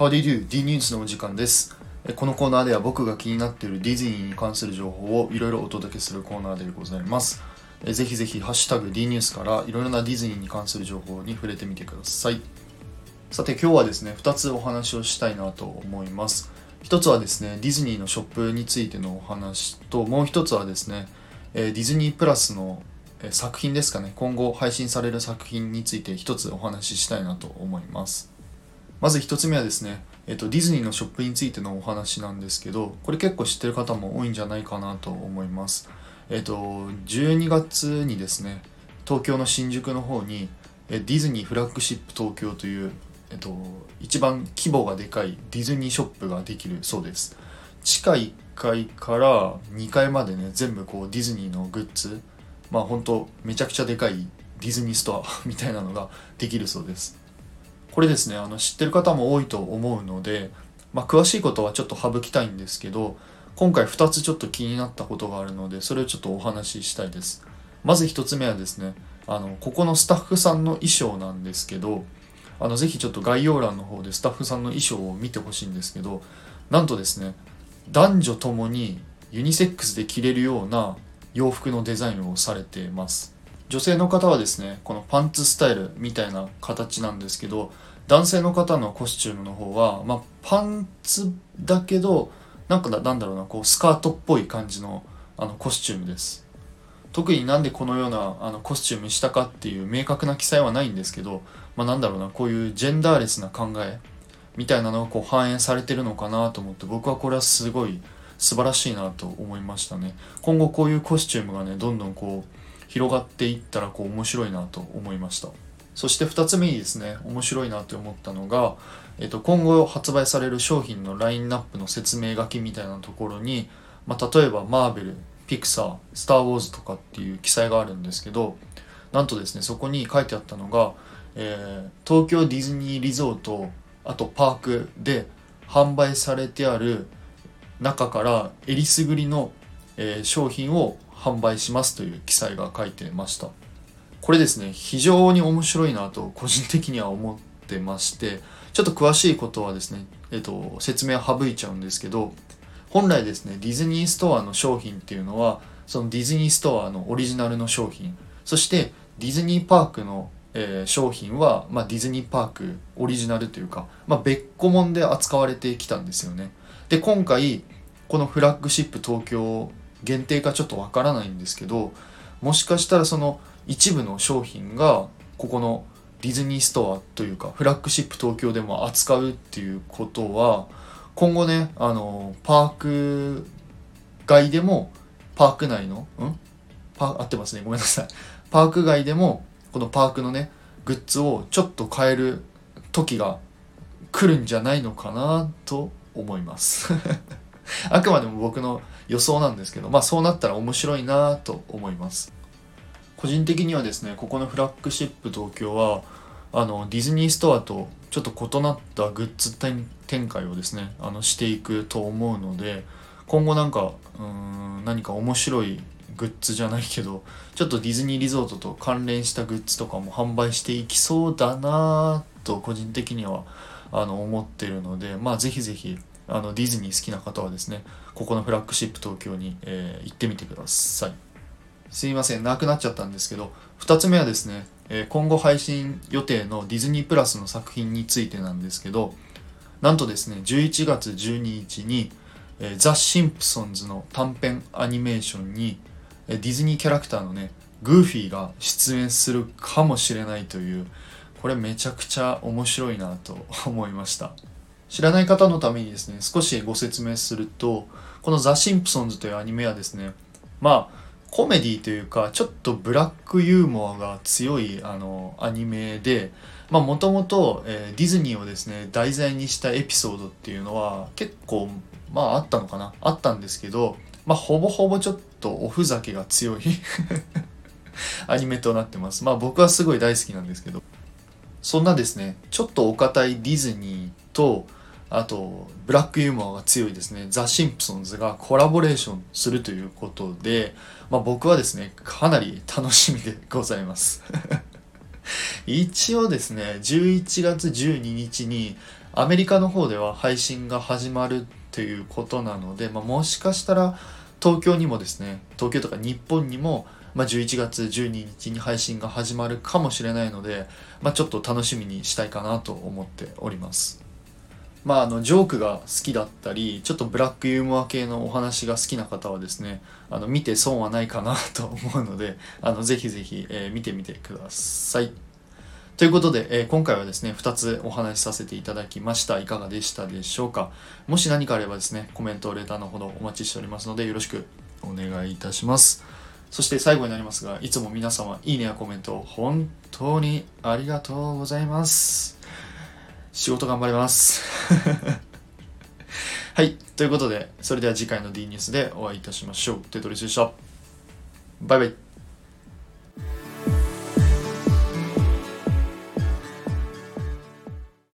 How do you do? D ニュースのお時間です。このコーナーでは僕が気になっているディズニーに関する情報をいろいろお届けするコーナーでございます。ぜひぜひ、ハッシュタグ D ニュースからいろいろなディズニーに関する情報に触れてみてください。さて今日はですね、2つお話をしたいなと思います。1つはですね、ディズニーのショップについてのお話と、もう1つはですね、ディズニープラスの作品ですかね、今後配信される作品について1つお話ししたいなと思います。まず1つ目はですね、えっと、ディズニーのショップについてのお話なんですけど、これ結構知ってる方も多いんじゃないかなと思います。えっと、12月にですね、東京の新宿の方に、ディズニーフラッグシップ東京という、えっと、一番規模がでかいディズニーショップができるそうです。地下1階から2階までね、全部こうディズニーのグッズ、まあ本当めちゃくちゃでかいディズニーストアみたいなのができるそうです。これですねあの知ってる方も多いと思うので、まあ、詳しいことはちょっと省きたいんですけど今回2つちょっと気になったことがあるのでそれをちょっとお話ししたいです。まず1つ目はですねあのここのスタッフさんの衣装なんですけどあのぜひちょっと概要欄の方でスタッフさんの衣装を見てほしいんですけどなんとですね男女ともにユニセックスで着れるような洋服のデザインをされてます。女性の方はですねこのパンツスタイルみたいな形なんですけど男性の方のコスチュームの方は、まあ、パンツだけどなんかなんだろうなこうスカートっぽい感じのあのコスチュームです。特になんでこのようなあのコスチュームしたかっていう明確な記載はないんですけど、まあ、なんだろうなこういうジェンダーレスな考えみたいなのがこう反映されてるのかなと思って僕はこれはすごい素晴らしいなと思いましたね。今後こういうコスチュームがねどんどんこう広がっていったらこう面白いなと思いました。そして2つ目にですね面白いなと思ったのが、えっと、今後発売される商品のラインナップの説明書きみたいなところに、まあ、例えばマーベルピクサースター・ウォーズとかっていう記載があるんですけどなんとですねそこに書いてあったのが、えー東京ディズニーリゾートあとパークで販売されてある中からえりすぐりの、えー商品を販売しますという記載が書いてました。これですね非常に面白いなと個人的には思ってましてちょっと詳しいことはですね、えっと、説明省いちゃうんですけど本来ですねディズニーストアの商品っていうのはそのディズニーストアのオリジナルの商品そしてディズニーパークの、えー商品は、まあ、ディズニーパークオリジナルというか、まあ、別個物で扱われてきたんですよね。で今回このフラッグシップ東京限定かちょっとわからないんですけどもしかしたらその一部の商品がここのディズニーストアというかフラッグシップ東京でも扱うっていうことは今後ねあのパーク外でもパーク内のん？パ合ってますね。ごめんなさい。パーク外でもこのパークのねグッズをちょっと変える時が来るんじゃないのかなと思います。あくまでも僕の予想なんですけどまあそうなったら面白いなと思います。個人的にはですねここのフラッグシップ東京はあのディズニーストアとちょっと異なったグッズ展開をですねあのしていくと思うので今後なんかうん何か面白いグッズじゃないけどちょっとディズニーリゾートと関連したグッズとかも販売していきそうだなと個人的にはあの思ってるのでまあぜひぜひあのディズニー好きな方はですねここのフラッグシップ東京に、えー行ってみてください。すいませんなくなっちゃったんですけど2つ目はですね、えー今後配信予定のディズニープラスの作品についてなんですけどなんとですね11月12日に、えーザ・シンプソンズの短編アニメーションに、えディズニーキャラクターのねグーフィーが出演するかもしれないというこれめちゃくちゃ面白いなと思いました。知らない方のためにですね少しご説明するとこのザ・シンプソンズというアニメはですねまあコメディというかちょっとブラックユーモアが強いあのアニメでまあもともとディズニーをですね題材にしたエピソードっていうのは結構まああったのかな？あったんですけどまあほぼほぼちょっとおふざけが強い アニメとなってます。まあ僕はすごい大好きなんですけど。そんなですねちょっとお堅いディズニーとあとブラックユーモアが強いですね。ザ・シンプソンズがコラボレーションするということで、まあ、僕はですねかなり楽しみでございます。一応ですね11月12日にアメリカの方では配信が始まるということなので、まあ、もしかしたら東京にもですね東京とか日本にも、まあ、11月12日に配信が始まるかもしれないので、まあ、ちょっと楽しみにしたいかなと思っております。まああのジョークが好きだったりちょっとブラックユーモア系のお話が好きな方はですねあの見て損はないかなと思うのであのぜひぜひ、えー、見てみてくださいということで、えー、今回はですね、2つお話しさせていただきました。いかがでしたでしょうか？もし何かあればですね、コメント、レターのほどお待ちしておりますので、よろしくお願いいたします。そして最後になりますが、いつも皆様、いいねやコメント、本当にありがとうございます。仕事頑張ります。はい。ということで、それでは次回の D ニュースでお会いいたしましょう。テトリスでした。バイバイ。